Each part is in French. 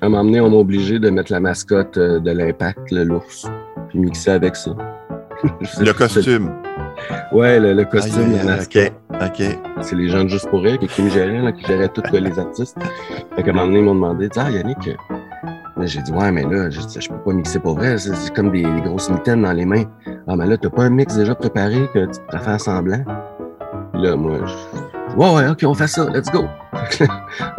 À un moment donné, on m'a obligé de mettre la mascotte euh, de l'impact, l'ours, puis mixer avec ça. le costume. Ouais, le, costume. OK, OK. C'est les gens de Juste pour Rire qui me géraient, qui géraient tous les artistes. Fait qu'à un moment donné, ils m'ont demandé, ah, Yannick, j'ai dit, ouais, mais là, je, je peux pas mixer pour vrai. C'est comme des, grosses mitaines dans les mains. Ah, mais là, t'as pas un mix déjà préparé que tu pourrais faire semblant? Là, moi, je... ouais, ouais, OK, on fait ça, let's go.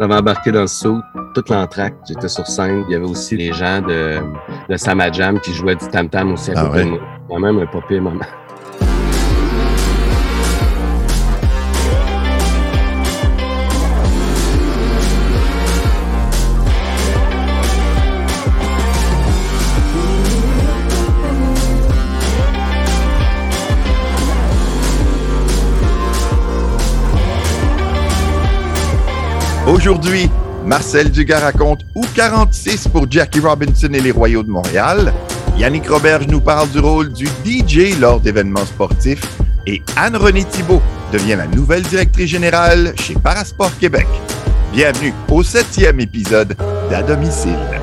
J'avais embarqué dans le saut, toute l'entraque. J'étais sur scène. Il y avait aussi les gens de, de Samajam qui jouaient du tam-tam aussi ah de moi. Moi-même, un papier, maman. Aujourd'hui, Marcel Dugas raconte ou 46 pour Jackie Robinson et les Royaux de Montréal. Yannick Roberge nous parle du rôle du DJ lors d'événements sportifs. Et Anne-Renée Thibault devient la nouvelle directrice générale chez Parasport Québec. Bienvenue au septième épisode d'À domicile.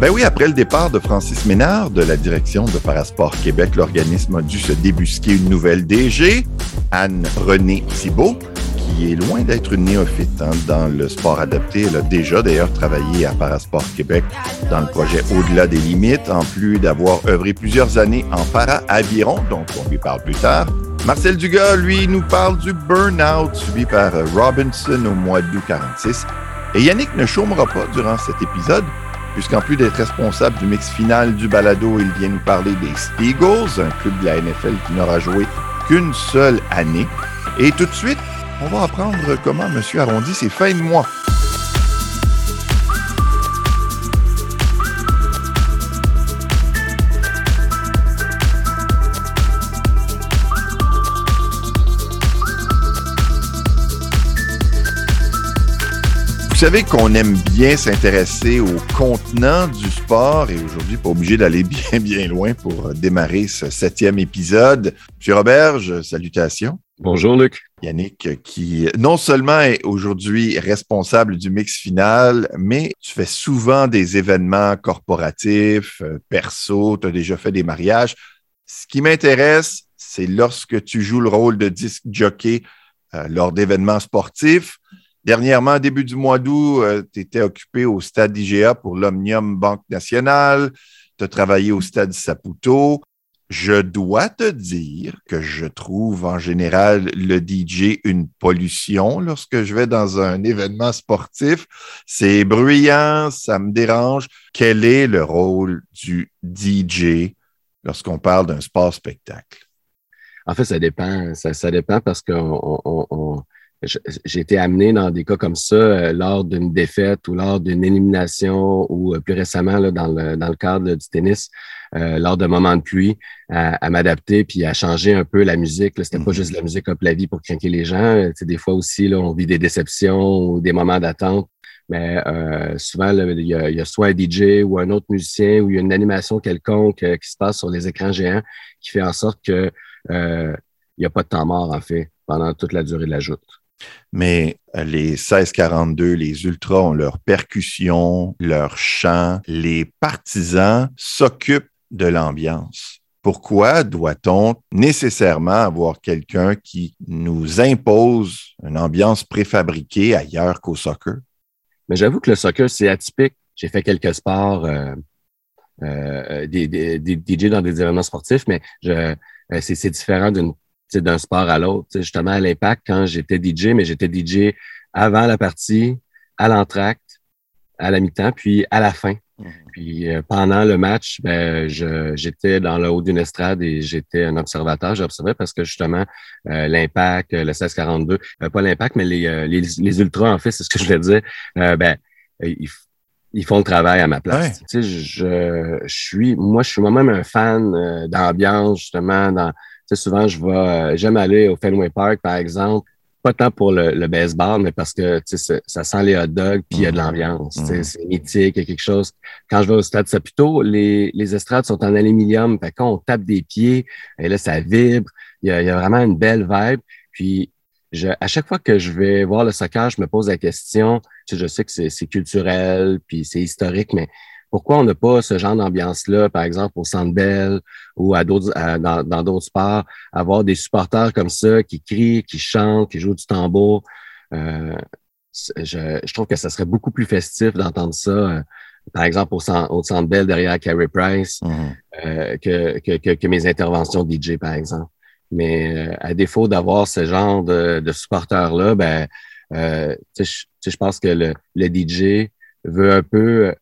Ben oui, après le départ de Francis Ménard de la direction de Parasport Québec, l'organisme a dû se débusquer une nouvelle DG, Anne-Renée Thibault, qui est loin d'être une néophyte hein, dans le sport adapté. Elle a déjà d'ailleurs travaillé à Parasport Québec dans le projet Au-delà des limites, en plus d'avoir œuvré plusieurs années en para-aviron, dont on lui parle plus tard. Marcel Dugas, lui, nous parle du burn-out subi par Robinson au mois d'août 46. Et Yannick ne chômera pas durant cet épisode puisqu'en plus d'être responsable du mix final du balado, il vient nous parler des Eagles, un club de la NFL qui n'aura joué qu'une seule année. Et tout de suite, on va apprendre comment M. arrondit ses fins de mois. Savez qu'on aime bien s'intéresser au contenant du sport et aujourd'hui, pas obligé d'aller bien, bien loin pour démarrer ce septième épisode. Monsieur Roberge, salutations. Bonjour, Luc. Yannick, qui non seulement est aujourd'hui responsable du mix final, mais tu fais souvent des événements corporatifs, euh, perso, tu as déjà fait des mariages. Ce qui m'intéresse, c'est lorsque tu joues le rôle de disque jockey euh, lors d'événements sportifs. Dernièrement, début du mois d'août, euh, tu étais occupé au stade IGA pour l'Omnium Banque Nationale. Tu as travaillé au stade Saputo. Je dois te dire que je trouve en général le DJ une pollution lorsque je vais dans un événement sportif. C'est bruyant, ça me dérange. Quel est le rôle du DJ lorsqu'on parle d'un sport-spectacle? En fait, ça dépend. Ça, dépend parce qu'on j'ai été amené dans des cas comme ça euh, lors d'une défaite ou lors d'une élimination ou euh, plus récemment là, dans, le, dans le cadre du tennis, euh, lors d'un moment de pluie, à, m'adapter puis à changer un peu la musique. C'était pas juste la musique up la vie pour craquer les gens. des fois aussi, là, on vit des déceptions ou des moments d'attente. Mais souvent, il y, a, y, a soit un DJ ou un autre musicien ou il y a une animation quelconque qui se passe sur les écrans géants qui fait en sorte que il n'y a pas de temps mort, en fait, pendant toute la durée de la joute. Mais euh, les 1642, les ultras ont leur percussion, leur chant. Les partisans s'occupent de l'ambiance. Pourquoi doit-on nécessairement avoir quelqu'un qui nous impose une ambiance préfabriquée ailleurs qu'au soccer? Mais j'avoue que le soccer, c'est atypique. J'ai fait quelques sports, euh, euh, des, DJ dans des événements sportifs, mais c'est différent d'une d'un sport à l'autre. Justement, à l'impact, quand j'étais DJ, mais j'étais DJ avant la partie, à l'entracte, à la mi-temps, puis à la fin. Mhm. Puis euh, pendant le match, ben, j'étais dans le haut d'une estrade et j'étais un observateur. J'observais parce que justement, euh, l'impact, le 1642, euh, pas l'impact, mais les, les, les, ultras, en fait, c'est ce que je voulais dire, ben, ils, ils, font le travail à ma place. Tu sais, je, je, suis, moi, je suis moi-même un fan d'ambiance, justement, dans, sais, souvent, je vais, euh, j'aime aller au Fenway Park, par exemple, pas tant pour le, baseball, mais parce que ça sent les hot dogs, puis il y a de l'ambiance. Mm. C'est mythique, il y a quelque chose. Quand je vais au stade Saputo, les, les estrades sont en aluminium. Fait quand on tape des pieds, et là, ça vibre. Il y a, il y a vraiment une belle vibe. Puis je, à chaque fois que je vais voir le soccer, je me pose la question, tu sais, je sais que c'est culturel, puis c'est historique, mais pourquoi on n'a pas ce genre d'ambiance-là, par exemple, au Centre Bell ou à d'autres, dans d'autres sports, avoir des supporters comme ça qui crient, qui chantent, qui jouent du tambour. Euh, je, je, trouve que ça serait beaucoup plus festif d'entendre ça, euh, par exemple, au, centre, au Centre Bell derrière Carey Price, mmh. euh, que, que, que, mes interventions DJ, par exemple. Mais euh, à défaut d'avoir ce genre de, de supporters-là, ben, euh, je, je pense que le, le DJ veut un peu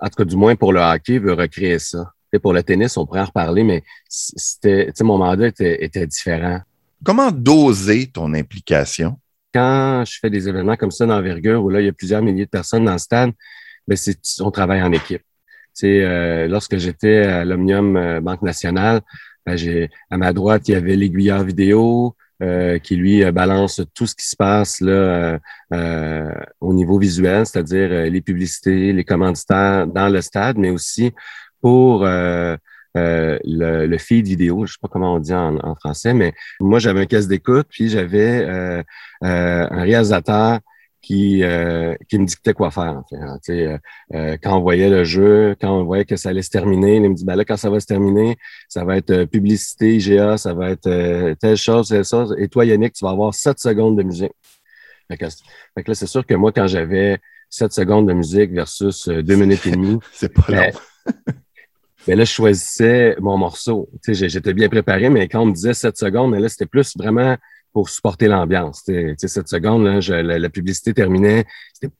en tout cas du moins pour le hockey, veut recréer ça. Et pour le tennis, on pourrait en reparler, mais c'était, mon mandat était, était, différent. Comment doser ton implication? Quand je fais des événements comme ça d'envergure, où là, il y a plusieurs milliers de personnes dans le stade, ben c'est, on travaille en équipe. Euh, lorsque j'étais à l'Omnium euh, Banque Nationale, ben, j'ai, à ma droite, il y avait l'aiguilleur vidéo, euh, qui lui euh, balance tout ce qui se passe là euh, au niveau visuel, c'est-à-dire les publicités, les commanditaires dans le stade, mais aussi pour le, le, feed vidéo, je sais pas comment on dit en, en français, mais moi j'avais un caisse d'écoute, puis j'avais un réalisateur qui, euh, qui me dictait quoi faire. En fait, hein. euh, euh, quand on voyait le jeu, quand on voyait que ça allait se terminer, il me dit ben là, quand ça va se terminer, ça va être publicité, IGA, ça va être telle chose, telle chose. Et toi, Yannick, tu vas avoir sept secondes de musique. Fait que, là, c'est sûr que moi, quand j'avais sept secondes de musique versus deux minutes et demie, c'est pas ben, long. ben là, je choisissais mon morceau. J'étais bien préparé, mais quand on me disait sept secondes, là, c'était plus vraiment pour supporter l'ambiance. Cette seconde, là, la, publicité terminait, c'était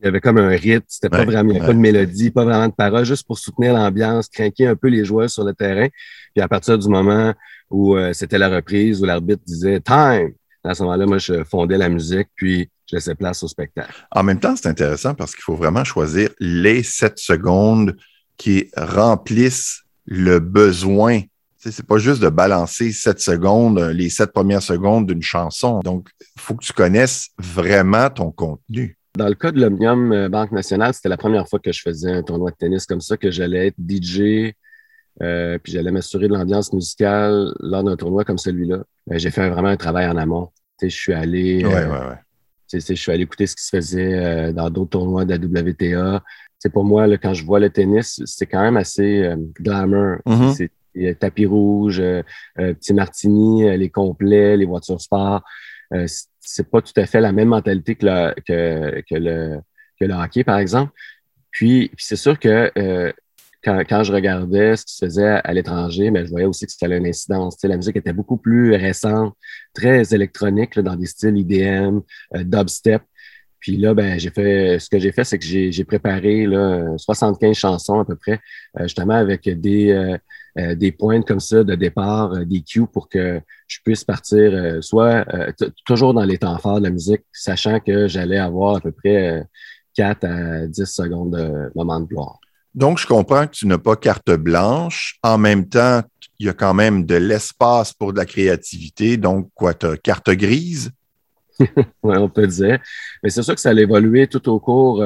il y avait comme un rythme, c'était pas vraiment, il n'y avait pas de mélodie, pas vraiment de paroles, juste pour soutenir l'ambiance, craquer un peu les joueurs sur le terrain. Puis à partir du moment où euh, c'était la reprise, où l'arbitre disait time, à ce moment-là, moi, je fondais la musique, puis je laissais place au spectacle. En même temps, c'est intéressant parce qu'il faut vraiment choisir les sept secondes qui remplissent le besoin c'est pas juste de balancer sept secondes, euh, les sept premières secondes d'une chanson. Donc, il faut que tu connaisses vraiment ton contenu. Dans le cas de l'Omnium euh, Banque Nationale, c'était la première fois que je faisais un tournoi de tennis comme ça, que j'allais être DJ, euh, puis j'allais m'assurer de l'ambiance musicale lors d'un tournoi comme celui-là. J'ai fait vraiment un travail en amont. je suis allé. Ouais, ouais, ouais. Je suis allé écouter ce qui se faisait dans d'autres tournois de la WTA. C'est pour moi, là, quand je vois le tennis, c'est quand même assez glamour. Mm-hmm tapis rouge, euh, euh, petit martini, euh, les complets, les voitures sport. c'est pas tout à fait la même mentalité que le, que, le, que le hockey, par exemple. Puis, c'est sûr que quand, quand, je regardais ce qui se faisait à, l'étranger, mais ben, je voyais aussi que c'était une incidence. la musique était beaucoup plus récente, très électronique, dans des styles IDM, dubstep. Puis là, ben, j'ai fait ce que j'ai fait, c'est que j'ai préparé là, 75 chansons à peu près, justement avec des, euh, des points comme ça de départ, euh, des cues pour que je puisse partir euh, soit toujours dans les temps forts de la musique, sachant que j'allais avoir à peu près 4 à 10 secondes de moment de gloire. Donc, je comprends que tu n'as pas carte blanche. En même temps, il y a quand même de l'espace pour de la créativité. Donc, quoi, tu as carte grise? oui, on peut dire. Mais c'est sûr que ça a évolué tout au cours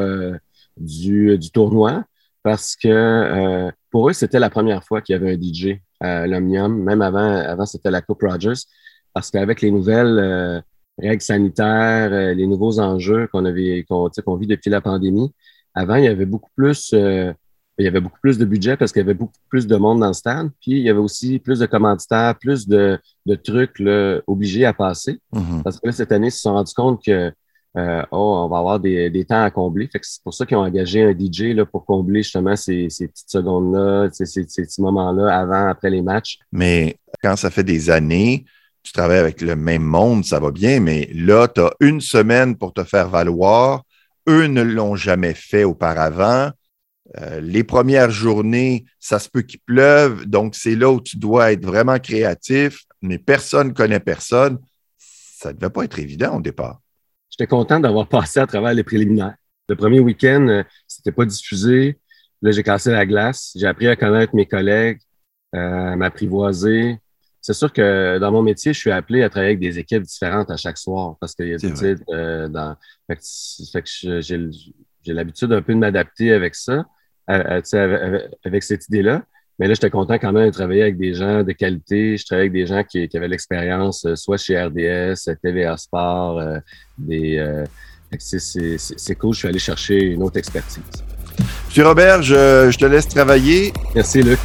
du, du, tournoi parce que pour eux, c'était la première fois qu'il y avait un DJ à l'Omnium. Même avant, avant c'était la Coupe Rogers. Parce qu'avec les nouvelles euh, règles sanitaires, euh, les nouveaux enjeux qu'on avait, qu'on vit depuis la pandémie, avant, il y avait beaucoup plus, euh, il y avait beaucoup plus de budget parce qu'il y avait beaucoup plus de monde dans le stade. Puis il y avait aussi plus de commanditaires, plus de, de trucs là, obligés à passer. Mm-hmm. Parce que là, cette année, ils se sont rendus compte que euh, oh, on va avoir des, temps à combler. C'est pour ça qu'ils ont engagé un DJ pour combler justement ces, petites secondes-là, ces petits moments-là avant, après les matchs. Mais quand ça fait des années, tu travailles avec le même monde, ça va bien, mais là, tu as une semaine pour te faire valoir. Eux ne l'ont jamais fait auparavant. Euh, les premières journées, ça se peut qu'il pleuve, donc c'est là où tu dois être vraiment créatif, mais personne ne connaît personne. Ça ne devait pas être évident au départ j'étais content d'avoir passé à travers les préliminaires. Le premier week-end, euh, c'était pas diffusé. Là, j'ai cassé la glace. J'ai appris à connaître mes collègues, euh, à m'apprivoiser. c'est sûr que dans mon métier, je suis appelé à travailler avec des équipes différentes à chaque soir parce qu'il y a des titres euh, dans. Fait que, j'ai l'habitude un peu de m'adapter avec ça, avec, cette idée-là. Mais là, j'étais content quand même de travailler avec des gens de qualité. Je travaillais avec des gens qui, avaient l'expérience, euh, soit chez RDS, TVA Sport, euh, des. c'est cool, je suis allé chercher une autre expertise. Monsieur Robert, je, je te laisse travailler. Merci, Luc.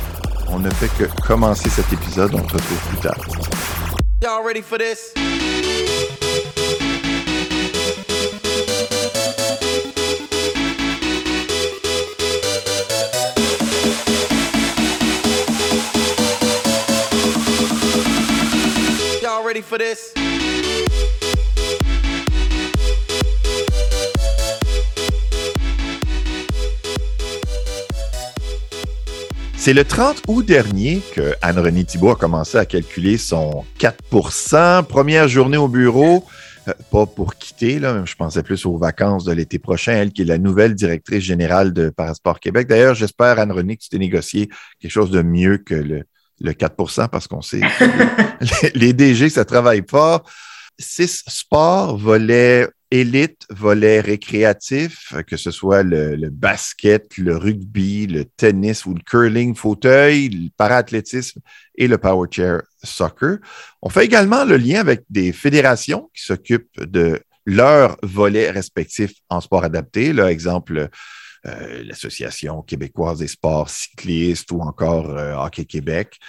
On ne fait que commencer cet épisode. On se retrouve plus tard. Y'all ready for this? C'est le 30 août dernier que Anne-Renée Thibault a commencé à calculer son 4% Première journée au bureau, euh, pas pour quitter, je pensais plus aux vacances de l'été prochain, elle qui est la nouvelle directrice générale de Parasport Québec. D'ailleurs, j'espère, Anne-Renée, que tu t'es négocié quelque chose de mieux que le, 4% parce qu'on sait que les, les DG, ça travaille fort. Six sports, volets élite, volet récréatif, que ce soit le, basket, le rugby, le tennis ou le curling fauteuil, le paraathlétisme et le power chair soccer. On fait également le lien avec des fédérations qui s'occupent de leurs volets respectifs en sport adapté. Là, exemple, euh, l'Association québécoise des sports cyclistes ou encore euh, Hockey Québec.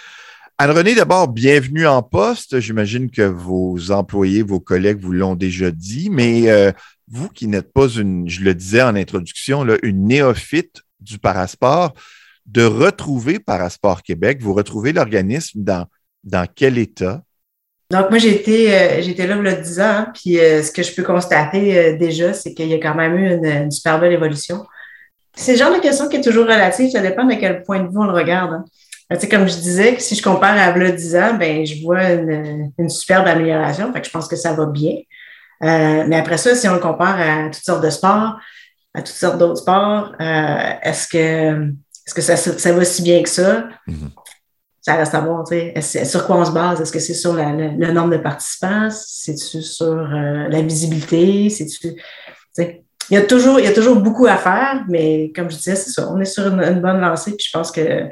Anne-Renée, d'abord, bienvenue en poste. J'imagine que vos employés, vos collègues vous l'ont déjà dit, mais euh, vous qui n'êtes pas une, je le disais en introduction, là, une néophyte du parasport, de retrouver Parasport Québec, vous retrouvez l'organisme dans, dans quel état? Donc, moi, été, euh, là il y a 10 ans, hein, puis ce que je peux constater déjà, c'est qu'il y a quand même eu une, super belle évolution. C'est le genre de question qui est toujours relative, ça dépend de quel point de vue on le regarde. Hein. Ben, comme je disais, si je compare à là 10 ans, ben, je vois une, une superbe amélioration. Fait je pense que ça va bien. Euh, mais après ça, si on le compare à toutes sortes de sports, à toutes sortes d'autres sports, euh, est-ce que, est-ce que ça, ça, va si bien que ça? Mm-hmm. Ça reste à voir. Sur quoi on se base? Est-ce que c'est sur le nombre de participants? C'est-tu sur euh, la visibilité? C'est-tu. Il y, a toujours, il y a toujours beaucoup à faire, mais comme je disais, c'est ça. On est sur une, une bonne lancée, puis je pense que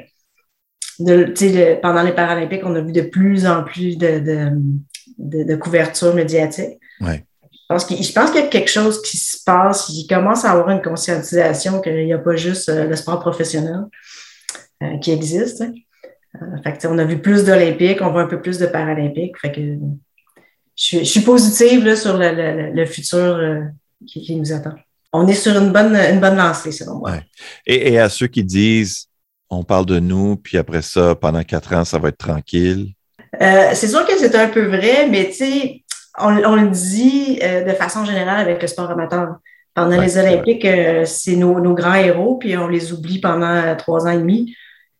pendant les Paralympiques, on a vu de plus en plus de, de, couverture médiatique. Ouais. Je pense qu'il y a quelque chose qui se passe. Il commence à avoir une conscientisation qu'il n'y a pas juste euh, le sport professionnel euh, qui existe. Euh, on a vu plus d'Olympiques, on voit un peu plus de Paralympiques. Fait que, je, suis positive sur le, futur qui, nous attend. On est sur une bonne, une bonne lancée, selon moi. et, à ceux qui disent on parle de nous, puis après ça, pendant quatre ans, ça va être tranquille? Euh, c'est sûr que c'est un peu vrai, mais tu sais, on, le dit euh, de façon générale avec le sport amateur. Pendant les Olympiques, euh, c'est nos, grands héros, puis on les oublie pendant trois ans et demi.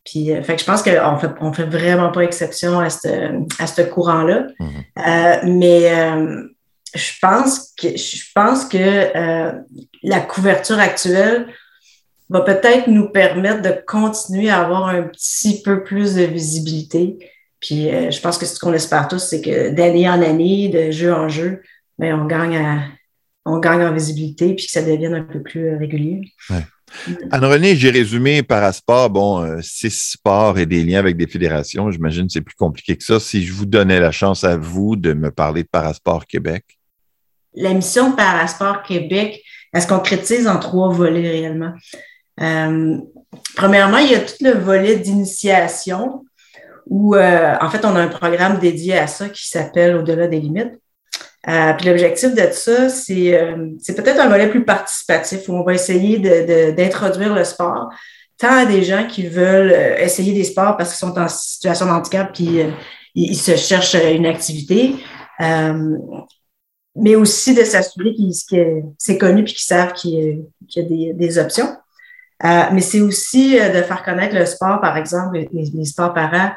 Puis, fait que je pense qu'on fait, on fait vraiment pas exception à ce courant-là. Mm-hmm. mais je pense que, je pense que la couverture actuelle va peut-être nous permettre de continuer à avoir un petit peu plus de visibilité. Puis euh, je pense que ce qu'on espère tous, c'est que d'année en année, de jeu en jeu, ben, on, gagne on gagne en visibilité puis que ça devienne un peu plus euh, régulier. Anne-Renée, j'ai résumé Parasport, bon, euh, six sports et des liens avec des fédérations. J'imagine que c'est plus compliqué que ça. Si je vous donnais la chance à vous de me parler de Parasport Québec. La mission Parasport Québec, elle se concrétise en trois volets réellement. Euh, premièrement, il y a tout le volet d'initiation où, euh, en fait, on a un programme dédié à ça qui s'appelle Au-delà des limites. Euh, puis l'objectif de ça, c'est, c'est peut-être un volet plus participatif où on va essayer de, d'introduire le sport tant à des gens qui veulent essayer des sports parce qu'ils sont en situation de handicap puis ils se cherchent une activité, mais aussi de s'assurer que c'est connu puis qu'ils savent qu'il y a, des, des options. Euh, mais c'est aussi euh, de faire connaître le sport, par exemple, les, sports parents,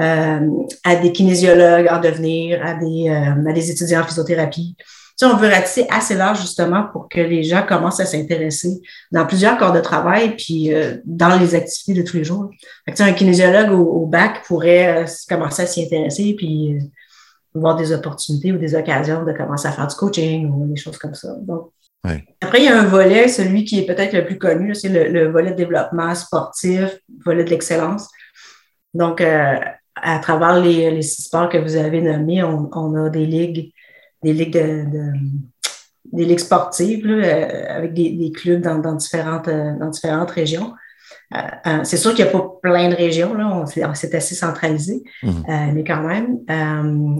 euh, à des kinésiologues en devenir, à des, à des étudiants en physiothérapie, Tu sais, on veut ratisser assez large justement pour que les gens commencent à s'intéresser dans plusieurs corps de travail puis euh, dans les activités de tous les jours. Fait que, un kinésiologue au, bac pourrait euh, commencer à s'y intéresser puis euh, voir des opportunités ou des occasions de commencer à faire du coaching ou des choses comme ça. Donc, Après, il y a un volet, celui qui est peut-être le plus connu, c'est le, volet de développement sportif, volet de l'excellence. Donc, à travers les, les, six sports que vous avez nommés, on, on a des ligues des ligues de, des ligues sportives euh, avec des, des clubs dans, dans, différentes, euh, dans différentes régions. Euh, c'est sûr qu'il n'y a pas plein de régions, là, c'est assez centralisé, mhm. mais quand même.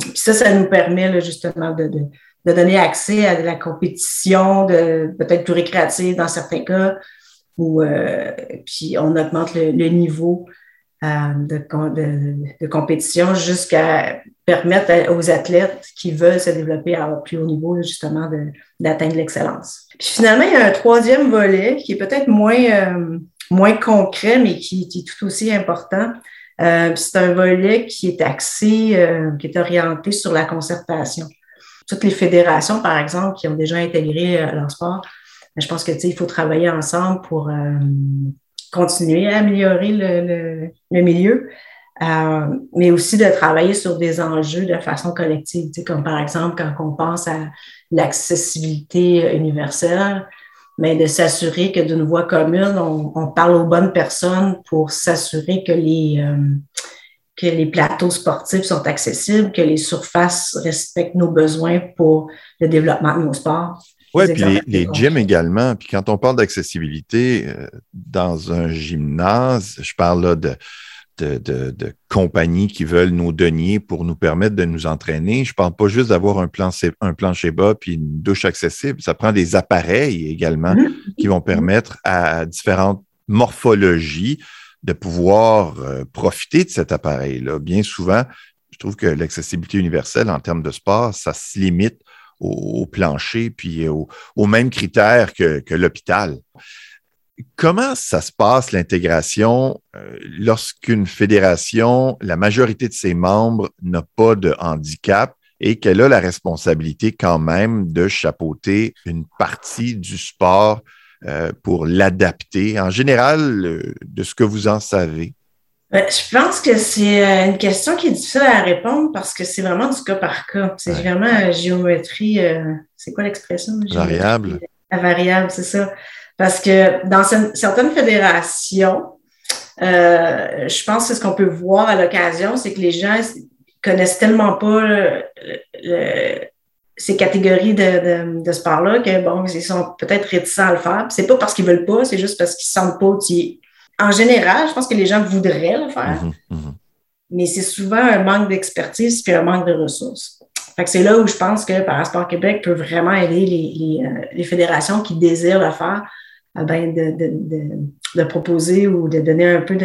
puis ça, ça nous permet justement de, de, de, donner accès à de la compétition, de peut-être plus récréative dans certains cas, où puis on augmente le, le niveau de, de, de, compétition jusqu'à permettre aux athlètes qui veulent se développer à un plus haut niveau, justement, d'atteindre l'excellence. Puis finalement, il y a un troisième volet qui est peut-être moins, euh, moins concret, mais qui, qui, est tout aussi important. Euh, c'est un volet qui est axé, euh, qui est orienté sur la concertation. Toutes les fédérations, par exemple, qui ont déjà intégré euh, leur sport, je pense que il faut travailler ensemble pour continuer à améliorer le, le, le milieu. Mais aussi de travailler sur des enjeux de façon collective, comme par exemple quand on pense à l'accessibilité universelle, mais de s'assurer que d'une voie commune, on, on, parle aux bonnes personnes pour s'assurer que les, euh, que les plateaux sportifs sont accessibles, que les surfaces respectent nos besoins pour le développement de nos sports. Oui, puis les, les gyms également. Puis quand on parle d'accessibilité euh, dans un gymnase, je parle là de de, compagnies qui veulent nos deniers pour nous permettre de nous entraîner. Je ne parle pas juste d'avoir un, plan, un plancher bas puis une douche accessible. Ça prend des appareils également mmh. qui vont permettre à différentes morphologies de pouvoir euh, profiter de cet appareil-là. Bien souvent, je trouve que l'accessibilité universelle en termes de sport, ça se limite au, plancher puis aux mêmes critères que, que l'hôpital. Comment ça se passe l'intégration euh, lorsqu'une fédération, la majorité de ses membres n'a pas de handicap et qu'elle a la responsabilité quand même de chapeauter une partie du sport euh, pour l'adapter? En général, euh, de ce que vous en savez. Je pense que c'est une question qui est difficile à répondre parce que c'est vraiment du cas par cas. C'est vraiment géométrie. c'est quoi l'expression? Variable. La variable, c'est ça. Parce que dans certaines fédérations, euh, je pense que ce qu'on peut voir à l'occasion, c'est que les gens connaissent tellement pas ces catégories de, de, sport-là que bon, ils sont peut-être réticents à le faire. C'est pas parce qu'ils veulent pas, c'est juste parce qu'ils se sentent pas outillés. En général, je pense que les gens voudraient le faire, mm-hmm, mm-hmm. mais c'est souvent un manque d'expertise puis un manque de ressources. Fait que c'est là où je pense que Parasport Québec peut vraiment aider les, les, euh, les fédérations qui désirent le faire ben, de, de, de, proposer ou de donner un peu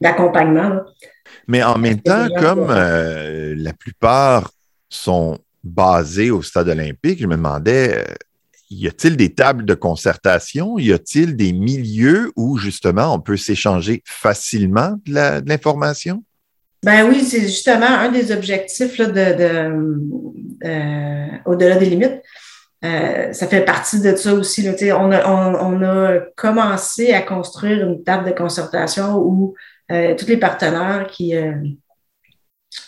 d'accompagnement. Mais en même temps, comme euh, la plupart sont basés au stade olympique, je me demandais, euh, y a-t-il des tables de concertation? Y a-t-il des milieux où justement on peut s'échanger facilement de l'information? Ben oui, c'est justement un des objectifs là, de, euh, au-delà des limites. Euh, ça fait partie de ça aussi. Là, on, a, on, a commencé à construire une table de concertation où euh, tous les partenaires qui, euh,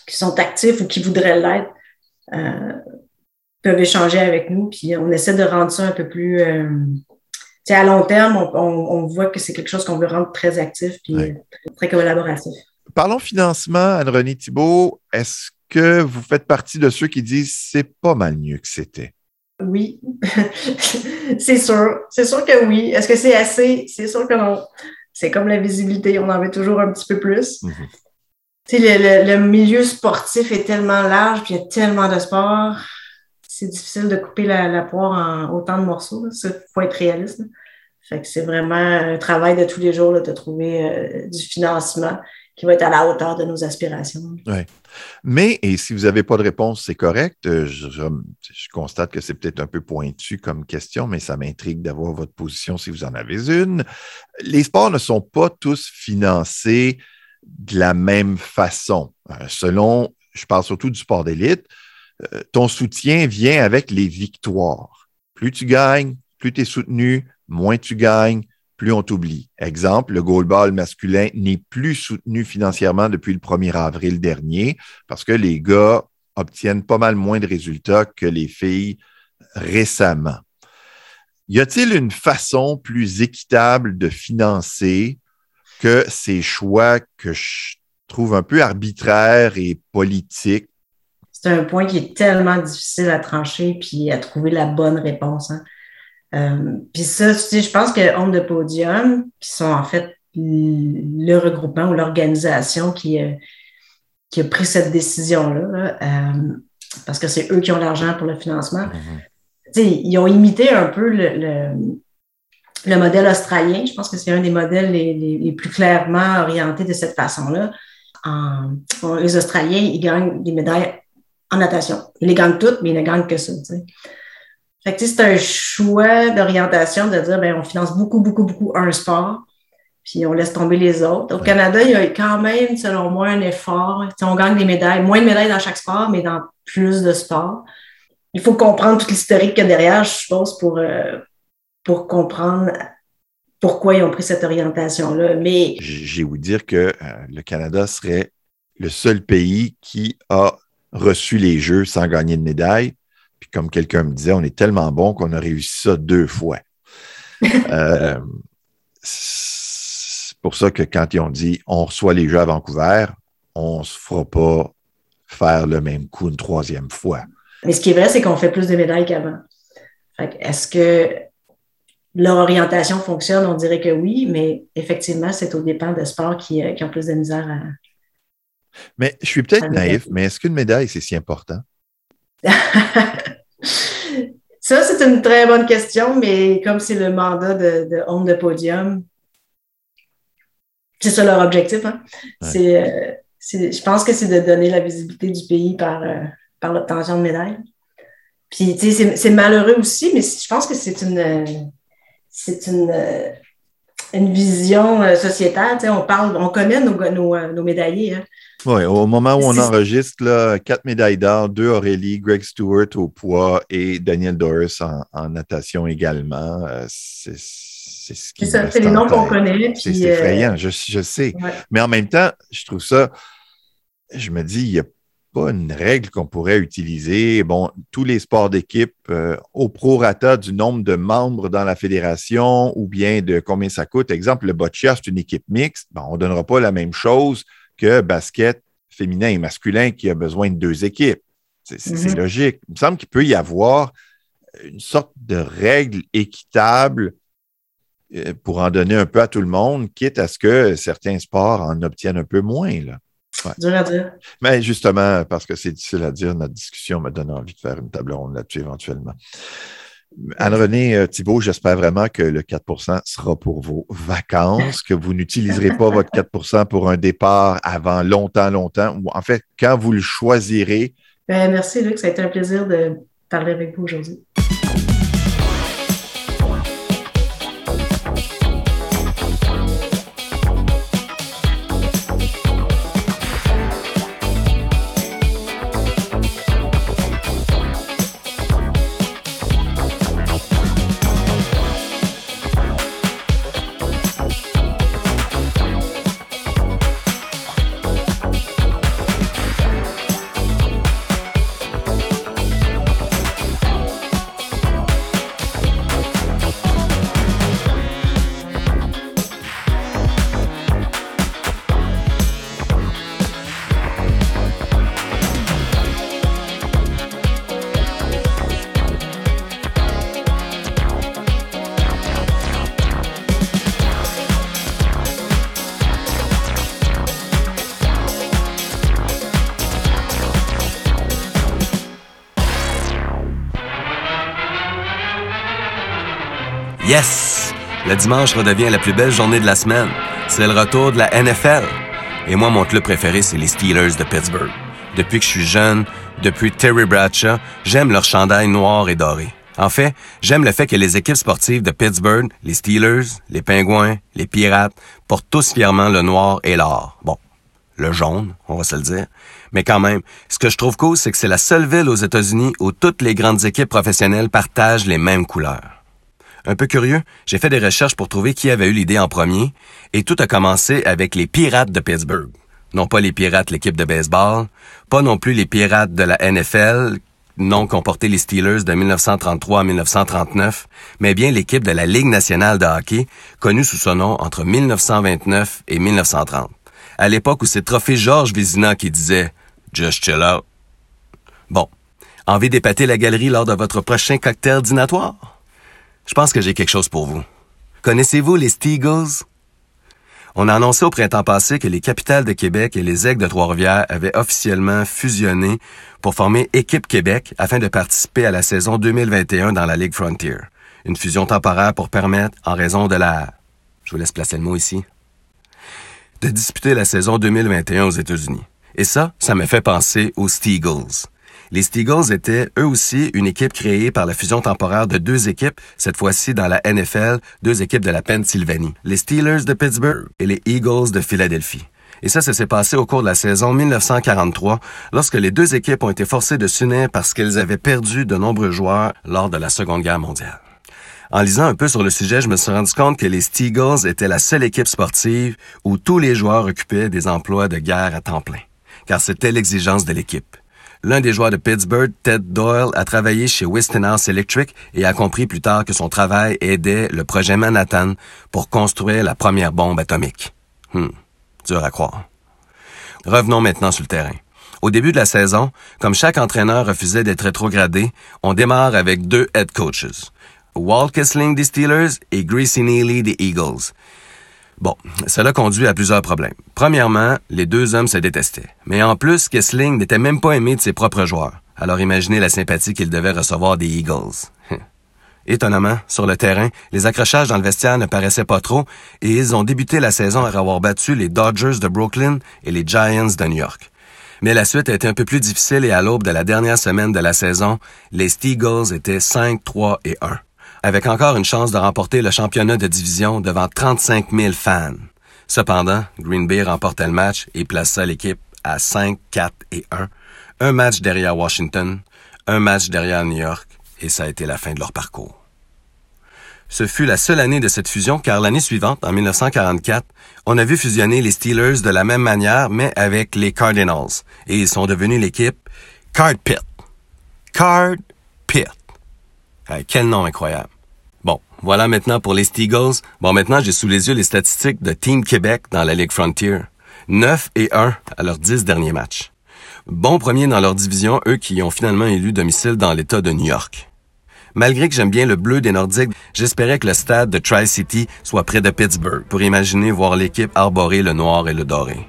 qui sont actifs ou qui voudraient l'être peuvent échanger avec nous. Puis on essaie de rendre ça un peu plus. à long terme, on, on, voit que c'est quelque chose qu'on veut rendre très actif et très, collaboratif. Parlons financement, Anne-Renée Thibault. Est-ce que vous faites partie de ceux qui disent c'est pas mal mieux que c'était? Oui, c'est sûr. C'est sûr que oui. Est-ce que c'est assez? C'est sûr que non. C'est comme la visibilité, on en veut toujours un petit peu plus. Mhm. le, milieu sportif est tellement large, puis il y a tellement de sports. C'est difficile de couper la, poire en autant de morceaux. Il faut être réaliste. Fait que c'est vraiment un travail de tous les jours de trouver euh, du financement qui va être à la hauteur de nos aspirations. Oui. Mais, et si vous n'avez pas de réponse, c'est correct. Euh, je, constate que c'est peut-être un peu pointu comme question, mais ça m'intrigue d'avoir votre position si vous en avez une. Les sports ne sont pas tous financés de la même façon. Euh, selon, je parle surtout du sport d'élite, euh, ton soutien vient avec les victoires. Plus tu gagnes, plus tu es soutenu, moins tu gagnes, plus on t'oublie. Exemple, le goalball masculin n'est plus soutenu financièrement depuis le 1er avril dernier parce que les gars obtiennent pas mal moins de résultats que les filles récemment. Y a-t-il une façon plus équitable de financer que ces choix que je trouve un peu arbitraires et politiques? C'est un point qui est tellement difficile à trancher puis à trouver la bonne réponse. Hein. Euh, puis ça, tu sais, je pense que Homme de Podium, qui sont en fait le regroupement ou l'organisation qui, euh, qui a pris cette décision-là, euh, parce que c'est eux qui ont l'argent pour le financement. Mm-hmm. Tu sais, ils ont imité un peu le, le, modèle australien. Je pense que c'est un des modèles les, les, plus clairement orientés de cette façon-là. En, les Australiens, ils gagnent des médailles en natation. Ils les gagnent toutes, mais ils ne gagnent que ça. Tu sais. Fait que c'est un choix d'orientation de dire ben, on finance beaucoup, beaucoup, beaucoup un sport, puis on laisse tomber les autres. Au Canada, il y a quand même, selon moi, un effort. on gagne des médailles, moins de médailles dans chaque sport, mais dans plus de sports. Il faut comprendre toute l'historique qu'il y a derrière, je suppose, pour, euh, pour comprendre pourquoi ils ont pris cette orientation-là. Mais j'ai voulu dire que euh, le Canada serait le seul pays qui a reçu les Jeux sans gagner de médaille. Puis comme quelqu'un me disait, on est tellement bon qu'on a réussi ça deux fois. Euh, c'est pour ça que quand ils ont dit on reçoit les Jeux à Vancouver, on ne se fera pas faire le même coup une troisième fois. Mais ce qui est vrai, c'est qu'on fait plus de médailles qu'avant. Est-ce que leur orientation fonctionne? On dirait que oui, mais effectivement, c'est au dépend de sports qui, euh, qui ont plus de misère à. Mais je suis peut-être naïf, mais est-ce qu'une médaille, c'est si important? Ça, c'est une très bonne question, mais comme c'est le mandat de, de Home de Podium, c'est ça leur objectif. Hein? Euh, je pense que c'est de donner la visibilité du pays par, euh, par l'obtention de médailles. Puis, tu sais, c'est malheureux aussi, mais je pense que c'est une, c'est une, une vision euh, sociétale. Tu sais, on parle, on connaît nos, nos, nos médaillés. Hein? Oui, au moment où on enregistre, là, quatre médailles d'or, deux Aurélie, Greg Stewart au poids et Daniel Doris en, natation également. Euh, c'est ce qui. C'est les noms qu'on connaît. C'est effrayant, je, je, sais. Mais en même temps, je trouve ça. Je me dis, il n'y a pas une règle qu'on pourrait utiliser. Bon, tous les sports d'équipe euh, au prorata du nombre de membres dans la fédération ou bien de combien ça coûte. Exemple, le boccia, c'est une équipe mixte. Bon, on ne donnera pas la même chose que basket féminin et masculin qui a besoin de deux équipes. C'est mm-hmm. logique. Il me semble qu'il peut y avoir une sorte de règle équitable euh, pour en donner un peu à tout le monde, quitte à ce que certains sports en obtiennent un peu moins. Là. Dur à dire. Mais justement, parce que c'est difficile à dire, notre discussion me donne envie de faire une table ronde là-dessus éventuellement. Anne-Renée euh, Thibault, j'espère vraiment que le 4% sera pour vos vacances, que vous n'utiliserez pas votre 4% pour un départ avant longtemps, longtemps, ou en fait, quand vous le choisirez. Ben, merci, Luc. Ça a été un plaisir de parler avec vous aujourd'hui. Yes! Le dimanche redevient la plus belle journée de la semaine. C'est le retour de la NFL. Et moi, mon club préféré, c'est les Steelers de Pittsburgh. Depuis que je suis jeune, depuis Terry Bradshaw, j'aime leur chandail noir et doré. En fait, j'aime le fait que les équipes sportives de Pittsburgh, les Steelers, les Pingouins, les Pirates, portent tous fièrement le noir et l'or. Bon, le jaune, on va se le dire. Mais quand même, ce que je trouve cool, c'est que c'est la seule ville aux États-Unis où toutes les grandes équipes professionnelles partagent les mêmes couleurs. Un peu curieux, j'ai fait des recherches pour trouver qui avait eu l'idée en premier, et tout a commencé avec les Pirates de Pittsburgh. Non pas les Pirates, l'équipe de baseball, pas non plus les Pirates de la NFL, nom qu'ont porté les Steelers de 1933 à 1939, mais bien l'équipe de la Ligue nationale de hockey, connue sous ce nom entre 1929 et 1930. À l'époque où c'est Trophée Georges Vézina qui disait « Just chill out ». Bon, envie d'épater la galerie lors de votre prochain cocktail dînatoire? Je pense que j'ai quelque chose pour vous. Connaissez-vous les Steagles? On a annoncé au printemps passé que les capitales de Québec et les aigles de Trois-Rivières avaient officiellement fusionné pour former Équipe Québec afin de participer à la saison 2021 dans la Ligue Frontier. Une fusion temporaire pour permettre, en raison de la... Je vous laisse placer le mot ici. De disputer la saison 2021 aux États-Unis. Et ça, ça me fait penser aux Steagles. Les Steagles étaient eux aussi une équipe créée par la fusion temporaire de deux équipes, cette fois-ci dans la NFL, deux équipes de la Pennsylvanie, les Steelers de Pittsburgh et les Eagles de Philadelphie. Et ça, ça s'est passé au cours de la saison 1943, lorsque les deux équipes ont été forcées de s'unir parce qu'elles avaient perdu de nombreux joueurs lors de la Seconde Guerre mondiale. En lisant un peu sur le sujet, je me suis rendu compte que les Steagles étaient la seule équipe sportive où tous les joueurs occupaient des emplois de guerre à temps plein, car c'était l'exigence de l'équipe. L'un des joueurs de Pittsburgh, Ted Doyle, a travaillé chez Westinghouse Electric et a compris plus tard que son travail aidait le projet Manhattan pour construire la première bombe atomique. Hmm, dur à croire. Revenons maintenant sur le terrain. Au début de la saison, comme chaque entraîneur refusait d'être rétrogradé, on démarre avec deux head coaches. Walt Kessling des Steelers et Greasy Neely des Eagles. Bon, cela conduit à plusieurs problèmes. Premièrement, les deux hommes se détestaient. Mais en plus, Kessling n'était même pas aimé de ses propres joueurs. Alors imaginez la sympathie qu'il devait recevoir des Eagles. Étonnamment, sur le terrain, les accrochages dans le vestiaire ne paraissaient pas trop et ils ont débuté la saison à avoir battu les Dodgers de Brooklyn et les Giants de New York. Mais la suite a été un peu plus difficile et à l'aube de la dernière semaine de la saison, les Steagles étaient 5, 3 et 1 avec encore une chance de remporter le championnat de division devant 35 000 fans. Cependant, Green Bay remportait le match et plaça l'équipe à 5, 4 et 1, un match derrière Washington, un match derrière New York, et ça a été la fin de leur parcours. Ce fut la seule année de cette fusion car l'année suivante, en 1944, on a vu fusionner les Steelers de la même manière mais avec les Cardinals et ils sont devenus l'équipe Card Pit. Card. Euh, quel nom incroyable. Bon, voilà maintenant pour les Steagles. Bon, maintenant, j'ai sous les yeux les statistiques de Team Québec dans la Ligue Frontier. 9 et 1 à leurs 10 derniers matchs. Bon premier dans leur division, eux qui ont finalement élu domicile dans l'État de New York. Malgré que j'aime bien le bleu des Nordiques, j'espérais que le stade de Tri-City soit près de Pittsburgh pour imaginer voir l'équipe arborer le noir et le doré.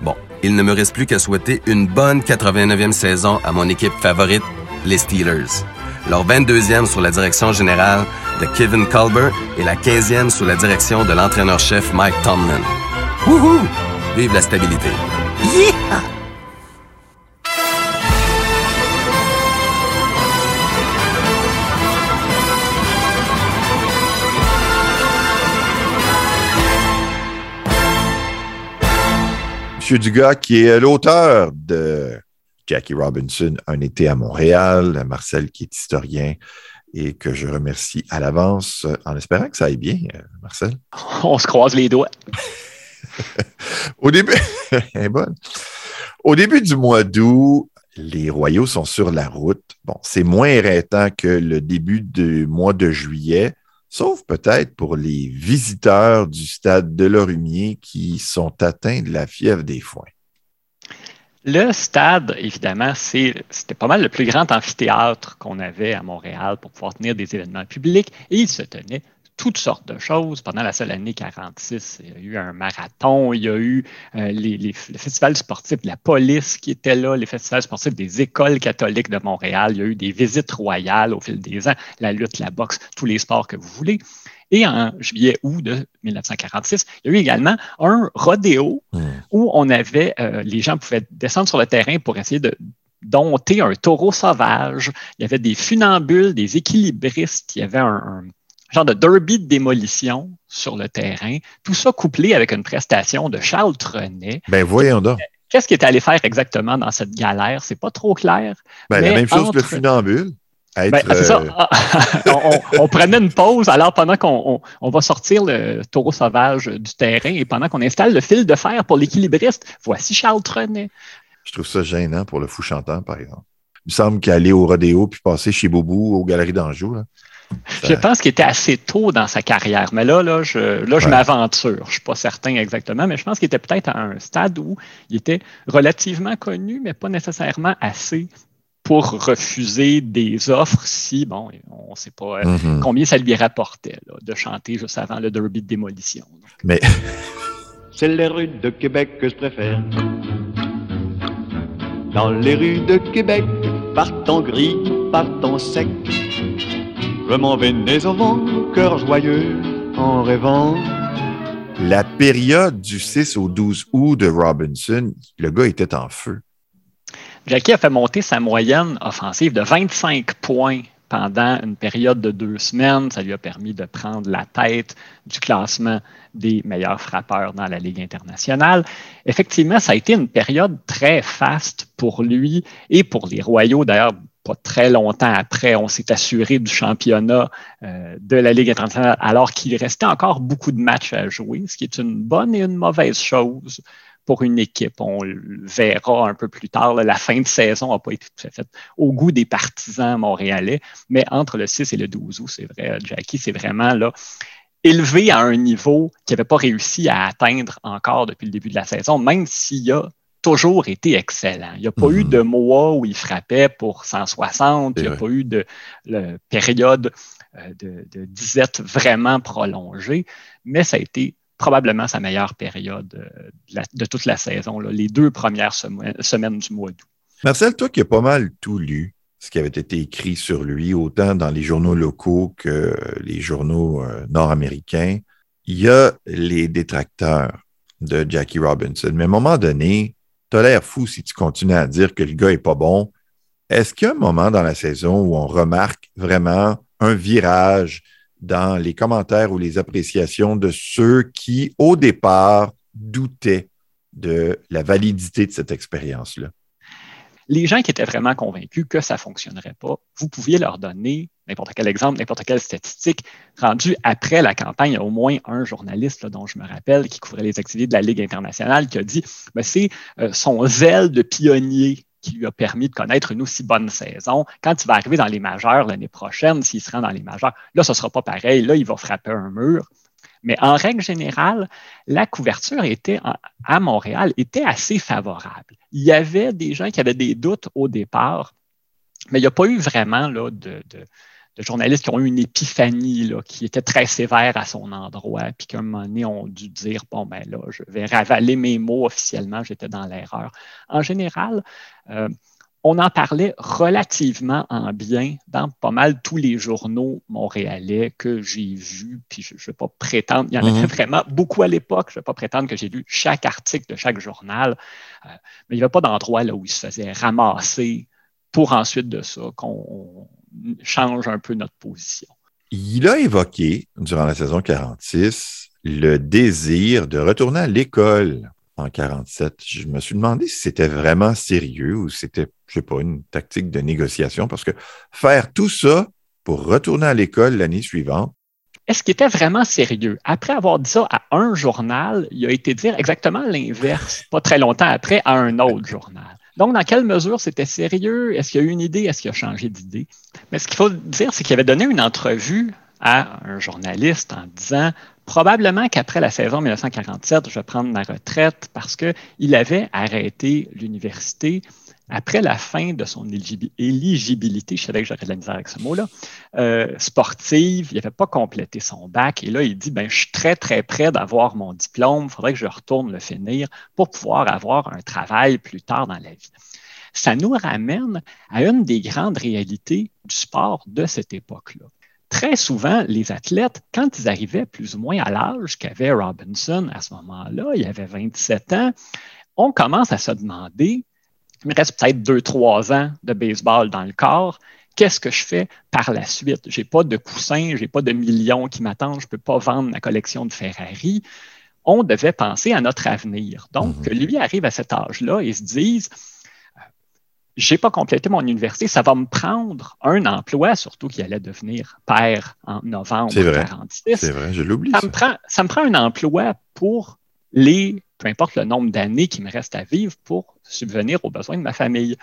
Bon, il ne me reste plus qu'à souhaiter une bonne 89e saison à mon équipe favorite, les Steelers leur 22e sous la direction générale de Kevin Culber et la 15e sous la direction de l'entraîneur-chef Mike Tomlin. Wouhou! Vive la stabilité. Yeah! Monsieur Dugas, qui est l'auteur de Jackie Robinson, Un été à Montréal, Marcel qui est historien et que je remercie à l'avance en espérant que ça aille bien, euh, Marcel. On se croise les doigts. Au début, bonne. Au début du mois d'août, les Royaux sont sur la route. Bon, c'est moins éreintant que le début du mois de juillet, sauf peut-être pour les visiteurs du stade de Lorimier qui sont atteints de la fièvre des foins. Le stade, évidemment, c'était pas mal le plus grand amphithéâtre qu'on avait à Montréal pour pouvoir tenir des événements publics et il se tenait toutes sortes de choses. Pendant la seule année 46, il y a eu un marathon, il y a eu euh, les, le festival sportif de la police qui était là, les festivals sportifs des écoles catholiques de Montréal, il y a eu des visites royales au fil des ans, la lutte, la boxe, tous les sports que vous voulez. Et en juillet-août de 1946, il y a eu également un rodéo hmm. où on avait, euh, les gens pouvaient descendre sur le terrain pour essayer de dompter un taureau sauvage. Il y avait des funambules, des équilibristes, il y avait un, genre de derby de démolition sur le terrain. Tout ça couplé avec une prestation de Charles Trenet. Ben voyons donc. Qu'est-ce qu'il est allé faire exactement dans cette galère? C'est pas trop clair. Ben, la même chose que le funambule. Ben, ça. Euh, on, prenait une pause alors pendant qu'on on, va sortir le taureau sauvage du terrain et pendant qu'on installe le fil de fer pour l'équilibriste, voici Charles Trenet. Je trouve ça gênant pour le fou chantant, par exemple. Il me semble qu'aller au rodéo puis passer chez Boubou aux Galeries d'Anjou, je pense qu'il était assez tôt dans sa carrière, mais là, là, je, là, je m'aventure. Je ne suis pas certain exactement, mais je pense qu'il était peut-être à un stade où il était relativement connu, mais pas nécessairement assez pour refuser des offres si, bon, on ne sait pas euh, mm-hmm. combien ça lui rapportait de chanter juste avant le derby de démolition. Mais c'est les rues de Québec que je préfère. Dans les rues de Québec, partant gris, partant sec, je m'en vais au vent, cœur joyeux, en rêvant. La période du 6 au 12 août de Robinson, le gars était en feu. Jackie a fait monter sa moyenne offensive de 25 points pendant une période de deux semaines. Ça lui a permis de prendre la tête du classement des meilleurs frappeurs dans la Ligue internationale. Effectivement, ça a été une période très faste pour lui et pour les Royaux. D'ailleurs, pas très longtemps après, on s'est assuré du championnat euh, de la Ligue internationale alors qu'il restait encore beaucoup de matchs à jouer, ce qui est une bonne et une mauvaise chose pour une équipe. On le verra un peu plus tard. la fin de saison n'a pas été tout à fait au goût des partisans montréalais, mais entre le 6 et le 12 août, c'est vrai, Jackie, c'est vraiment là élevé à un niveau qu'il n'avait pas réussi à atteindre encore depuis le début de la saison, même s'il a toujours été excellent. Il n'y a pas eu mhm. de mois où il frappait pour 160, il n'y a pas eu de, période euh, de, de, disette vraiment prolongée, mais ça a été probablement sa meilleure période euh, de, toute la saison, les deux premières semaines du mois d'août. Marcel, toi qui as pas mal tout lu, ce qui avait été écrit sur lui, autant dans les journaux locaux que les journaux euh, nord-américains, il y a les détracteurs de Jackie Robinson. Mais à un moment donné, tu as l'air fou si tu continues à dire que le gars est pas bon. Est-ce qu'il y a un moment dans la saison où on remarque vraiment un virage dans les commentaires ou les appréciations de ceux qui, au départ, doutaient de la validité de cette expérience-là. Les gens qui étaient vraiment convaincus que ça ne fonctionnerait pas, vous pouviez leur donner n'importe quel exemple, n'importe quelle statistique. Rendu après la campagne, il y a au moins un journaliste dont je me rappelle qui couvrait les activités de la Ligue internationale qui a dit ben, c'est euh, son zèle de pionnier qui lui a permis de connaître une aussi bonne saison. Quand il va arriver dans les majeurs l'année prochaine, s'il se rend dans les majeurs, là, ce ne sera pas pareil. Là, il va frapper un mur. Mais en règle générale, la couverture était à Montréal était assez favorable. Il y avait des gens qui avaient des doutes au départ, mais il n'y a pas eu vraiment là, de journalistes qui ont eu une épiphanie, là, qui était très sévère à son endroit, puis qu'à un moment donné, ont dû dire Bon, ben là, je vais ravaler mes mots officiellement, j'étais dans l'erreur. En général, euh, on en parlait relativement en bien dans pas mal tous les journaux montréalais que j'ai vus. Puis je ne vais pas prétendre, il y en avait mhm. vraiment beaucoup à l'époque. Je ne vais pas prétendre que j'ai lu chaque article de chaque journal, euh, mais il n'y avait pas d'endroit là où il se faisait ramasser pour ensuite de ça qu'on change un peu notre position. Il a évoqué, durant la saison 46, le désir de retourner à l'école en 47. Je me suis demandé si c'était vraiment sérieux ou si c'était, je sais pas, une tactique de négociation, parce que faire tout ça pour retourner à l'école l'année suivante, est-ce qu'il était vraiment sérieux? Après avoir dit ça à un journal, il a été dire exactement l'inverse, pas très longtemps après, à un autre journal. Donc, dans quelle mesure c'était sérieux? Est-ce qu'il y a eu une idée? Est-ce qu'il a changé d'idée? Mais ce qu'il faut dire, c'est qu'il avait donné une entrevue à un journaliste en disant probablement qu'après la saison 1947, je vais prendre ma retraite parce qu'il avait arrêté l'université après la fin de son éligibilité, je savais que j'aurais de la misère avec ce mot-là, euh, sportive, il n'avait pas complété son bac. Et là, il dit, ben, je suis très, très près d'avoir mon diplôme, il faudrait que je retourne le finir pour pouvoir avoir un travail plus tard dans la vie. Ça nous ramène à une des grandes réalités du sport de cette époque-là. Très souvent, les athlètes, quand ils arrivaient plus ou moins à l'âge qu'avait Robinson à ce moment-là, il avait 27 ans, on commence à se demander il me reste peut-être deux, trois ans de baseball dans le corps. qu'est-ce que je fais par la suite? Je n'ai pas de coussin, je n'ai pas de millions qui m'attendent, je ne peux pas vendre ma collection de Ferrari. On devait penser à notre avenir. Donc, mm-hmm. lui arrive à cet âge-là et se dise, j'ai pas complété mon université, ça va me prendre un emploi, surtout qu'il allait devenir père en novembre 1946. C'est vrai, je l'oublie. Ça, Me prend, ça me prend un emploi pour les, peu importe le nombre d'années qui me reste à vivre pour subvenir aux besoins de ma famille.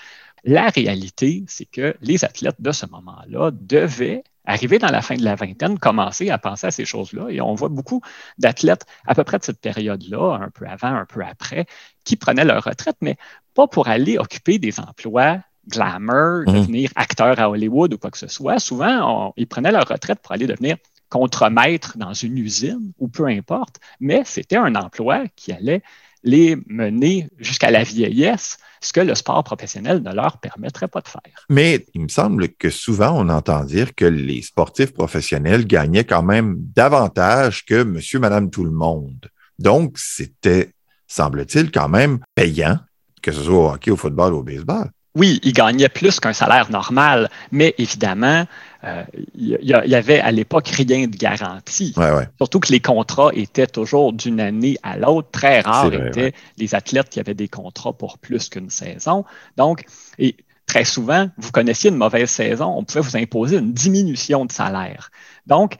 La réalité, c'est que les athlètes de ce moment-là devaient arriver dans la fin de la vingtaine, commencer à penser à ces choses-là. Et on voit beaucoup d'athlètes à peu près de cette période-là, un peu avant, un peu après, qui prenaient leur retraite, mais pas pour aller occuper des emplois glamour, mhm. devenir acteur à Hollywood ou quoi que ce soit. Souvent, ils prenaient leur retraite pour aller devenir contremaître dans une usine ou peu importe, mais c'était un emploi qui allait les mener jusqu'à la vieillesse, ce que le sport professionnel ne leur permettrait pas de faire. Mais il me semble que souvent on entend dire que les sportifs professionnels gagnaient quand même davantage que monsieur, madame, tout le monde. Donc, c'était, semble-t-il, quand même payant, que ce soit au hockey, au football ou au baseball oui, il gagnait plus qu'un salaire normal, mais évidemment, euh, il y, avait à l'époque rien de garanti. Surtout que les contrats étaient toujours d'une année à l'autre. Très rares étaient les athlètes qui avaient des contrats pour plus qu'une saison. Donc, et très souvent, vous connaissiez une mauvaise saison, on pouvait vous imposer une diminution de salaire. Donc,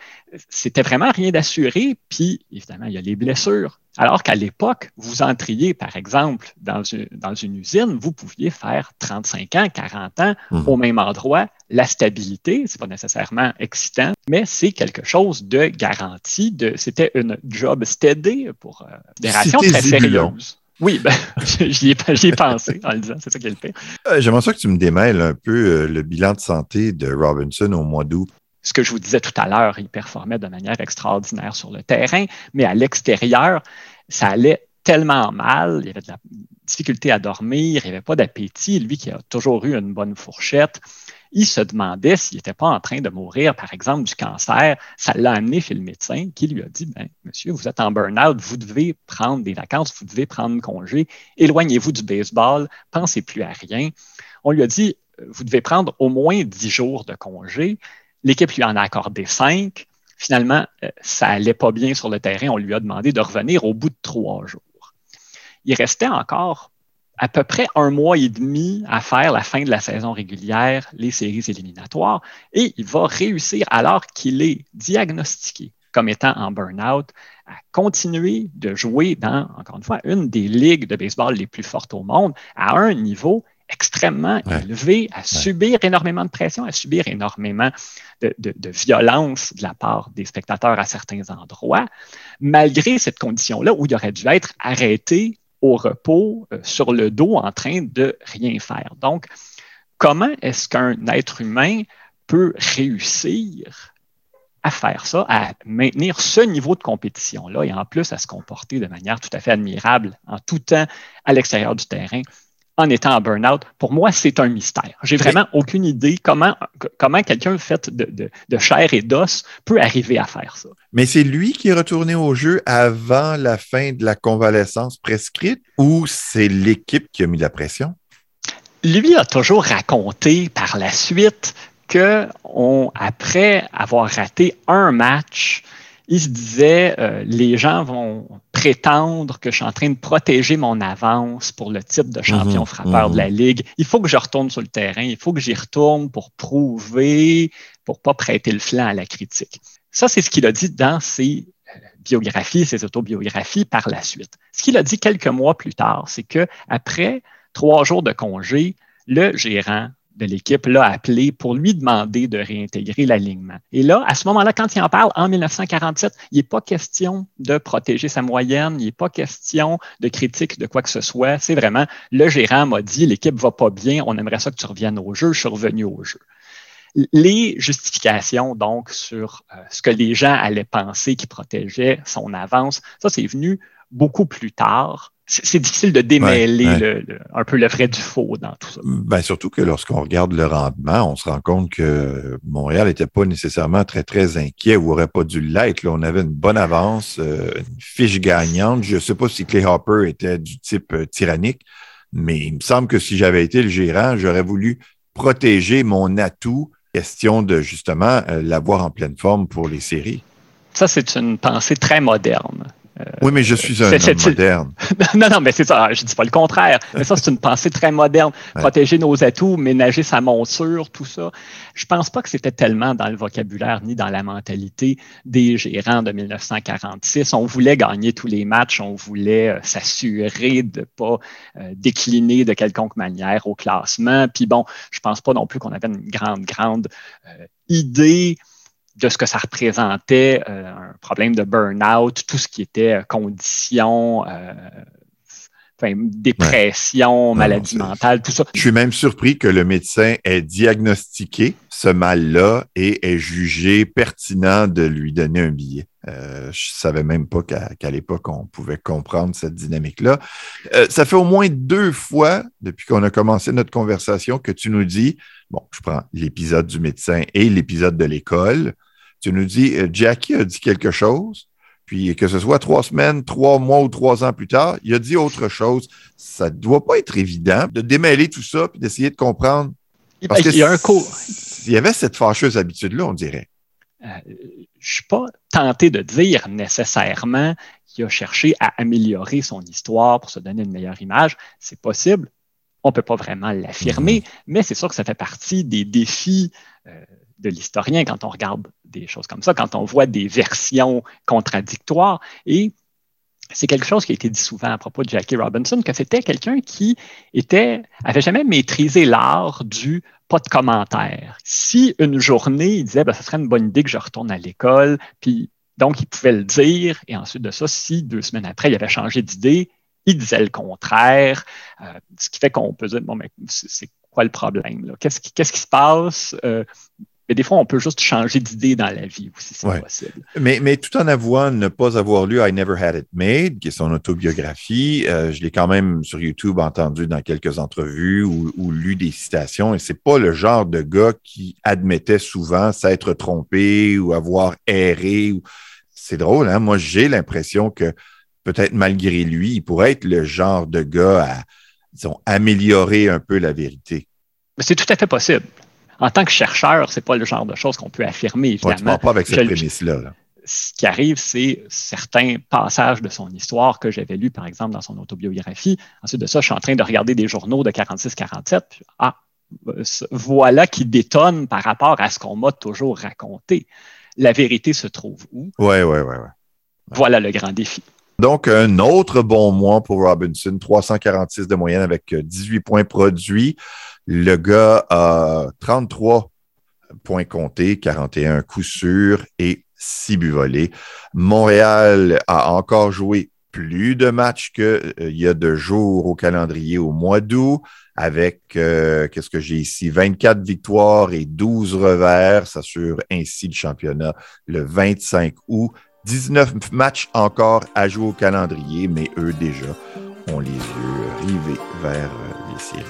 c'était vraiment rien d'assuré. Puis, évidemment, il y a les blessures. Alors qu'à l'époque, vous entriez, par exemple, dans une, usine, vous pouviez faire 35 ans, 40 ans mhm. au même endroit. La stabilité, c'est pas nécessairement excitant, mais c'est quelque chose de garanti. De, c'était une job steady pour euh, des rations très sérieuses. Oui, ben, j'y ai, pensé en le disant, c'est ça qui est le pire. Euh, j'aimerais ça que tu me démêles un peu euh, le bilan de santé de Robinson au mois d'août ce que je vous disais tout à l'heure, il performait de manière extraordinaire sur le terrain, mais à l'extérieur, ça allait tellement mal, il y avait de la difficulté à dormir, il n'y avait pas d'appétit, lui qui a toujours eu une bonne fourchette. Il se demandait s'il n'était pas en train de mourir, par exemple, du cancer. Ça l'a amené chez le médecin qui lui a dit ben, Monsieur, vous êtes en burn-out, vous devez prendre des vacances, vous devez prendre congé, éloignez-vous du baseball, pensez plus à rien. On lui a dit Vous devez prendre au moins dix jours de congé. L'équipe lui en a accordé cinq. Finalement, euh, ça allait pas bien sur le terrain. On lui a demandé de revenir au bout de trois jours. Il restait encore à peu près un mois et demi à faire la fin de la saison régulière, les séries éliminatoires, et il va réussir, alors qu'il est diagnostiqué comme étant en burn-out, à continuer de jouer dans, encore une fois, une des ligues de baseball les plus fortes au monde, à un niveau extrêmement élevé, à subir énormément de pression, à subir énormément de, violence de la part des spectateurs à certains endroits, malgré cette condition-là où il aurait dû être arrêté au repos, euh, sur le dos, en train de rien faire. Donc, comment est-ce qu'un être humain peut réussir à faire ça, à maintenir ce niveau de compétition-là et en plus à se comporter de manière tout à fait admirable en tout temps à l'extérieur du terrain? En étant en burn-out, pour moi, c'est un mystère. J'ai vraiment aucune idée comment, comment quelqu'un fait de, de, chair et d'os peut arriver à faire ça. Mais c'est lui qui est retourné au jeu avant la fin de la convalescence prescrite ou c'est l'équipe qui a mis la pression? Lui a toujours raconté par la suite que après avoir raté un match, il se disait, euh, les gens vont prétendre que je suis en train de protéger mon avance pour le titre de champion mhm, frappeur de la mhm. Ligue. Il faut que je retourne sur le terrain, il faut que j'y retourne pour prouver, pour pas prêter le flanc à la critique. Ça, c'est ce qu'il a dit dans ses euh, biographies, ses autobiographies par la suite. Ce qu'il a dit quelques mois plus tard, c'est que après trois jours de congé, le gérant de l'équipe l'a appelé pour lui demander de réintégrer l'alignement. Et là, à ce moment-là, quand il en parle en 1947, il n'est pas question de protéger sa moyenne, il n'est pas question de critique de quoi que ce soit. C'est vraiment le gérant m'a dit l'équipe va pas bien, on aimerait ça que tu reviennes au jeu, je suis revenu au jeu. Les justifications, donc, sur euh, ce que les gens allaient penser qui protégeait son avance, ça, c'est venu beaucoup plus tard c'est difficile de démêler un peu le vrai du faux dans tout ça. Ben, surtout que lorsqu'on regarde le rendement, on se rend compte que Montréal n'était pas nécessairement très, très inquiet ou n'aurait pas dû l'être. On avait une bonne avance, euh, une fiche gagnante. Je ne sais pas si Clay Hopper était du type euh, tyrannique, mais il me semble que si j'avais été le gérant, j'aurais voulu protéger mon atout question de justement euh, l'avoir en pleine forme pour les séries. Ça, c'est une pensée très moderne. Euh, oui, mais je suis un homme moderne. non, non, mais c'est ça. Je ne dis pas le contraire. Mais ça, c'est une pensée très moderne. Protéger nos atouts, ménager sa monture, tout ça. Je ne pense pas que c'était tellement dans le vocabulaire ni dans la mentalité des gérants de 1946. On voulait gagner tous les matchs. On voulait euh, s'assurer de ne pas euh, décliner de quelconque manière au classement. Puis bon, je ne pense pas non plus qu'on avait une grande, grande idée de ce que ça représentait, euh, un problème de burn-out, tout ce qui était euh, conditions, euh, dépression, maladie mentale, tout ça. Je suis même surpris que le médecin ait diagnostiqué ce mal-là et ait jugé pertinent de lui donner un billet. Euh, je savais même pas qu'à l'époque, on pouvait comprendre cette dynamique-là. ça fait au moins deux fois, depuis qu'on a commencé notre conversation, que tu nous dis, bon, je prends l'épisode du médecin et l'épisode de l'école, tu nous dis, euh, Jackie a dit quelque chose, puis que ce soit trois semaines, trois mois ou trois ans plus tard, il a dit autre chose. Ça ne doit pas être évident de démêler tout ça puis d'essayer de comprendre. Parce il y a un cours. Il y avait cette fâcheuse habitude-là, on dirait. Euh, je ne suis pas tenté de dire nécessairement qu'il a cherché à améliorer son histoire pour se donner une meilleure image. C'est possible. On ne peut pas vraiment l'affirmer, mm-hmm. mais c'est sûr que ça fait partie des défis de l'historien quand on regarde des choses comme ça, quand on voit des versions contradictoires. Et c'est quelque chose qui a été dit souvent à propos de Jackie Robinson, que c'était quelqu'un qui était, avait jamais maîtrisé l'art du pas de commentaire. Si une journée, il disait, ben, ce serait une bonne idée que je retourne à l'école, puis donc il pouvait le dire, et ensuite de ça, si deux semaines après, il avait changé d'idée, il disait le contraire, euh, ce qui fait qu'on peut dire, bon, mais c'est quoi le problème? Qu'est-ce qui, se passe? Euh, mais des fois, on peut juste changer d'idée dans la vie aussi, c'est possible. Mais, mais tout en avouant ne pas avoir lu I Never Had It Made, qui est son autobiographie, euh, je l'ai quand même sur YouTube entendu dans quelques entrevues ou, lu des citations, et c'est pas le genre de gars qui admettait souvent s'être trompé ou avoir erré. C'est drôle, hein? Moi, j'ai l'impression que peut-être malgré lui, il pourrait être le genre de gars à, disons, améliorer un peu la vérité. Mais c'est tout à fait possible en tant que chercheur, c'est pas le genre de choses qu'on peut affirmer, évidemment. pas avec cette prémisse-là. Ce qui arrive, c'est certains passages de son histoire que j'avais lus, par exemple, dans son autobiographie. Ensuite de ça, je suis en train de regarder des journaux de 46-47. Ah, voilà qui détonne par rapport à ce qu'on m'a toujours raconté. La vérité se trouve où? Oui, oui, oui. Ouais. Voilà le grand défi. Donc, un autre bon mois pour Robinson, 346 de moyenne avec 18 points produits. Le gars a 33 points comptés, 41 coups sûrs et 6 buts volés. Montréal a encore joué plus de matchs qu'il euh, y a de jours au calendrier au mois d'août, avec, euh, qu'est-ce que j'ai ici, 24 victoires et 12 revers, s'assure ainsi le championnat le 25 août. 19 matchs encore à jouer au calendrier, mais eux déjà ont les yeux rivés vers euh, les séries.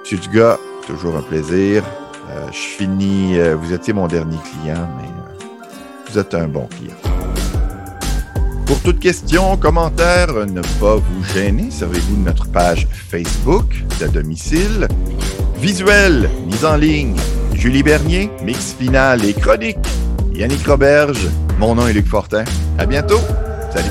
Monsieur Dugas, toujours un plaisir. Euh, je finis. Euh, vous étiez mon dernier client, mais vous êtes un bon client. Pour toute question, commentaire, ne pas vous gêner, servez-vous de notre page Facebook de domicile. Visuel, mise en ligne, Julie Bernier, mix final et chronique. Yannick Roberge, mon nom est Luc Fortin. À bientôt. Salut.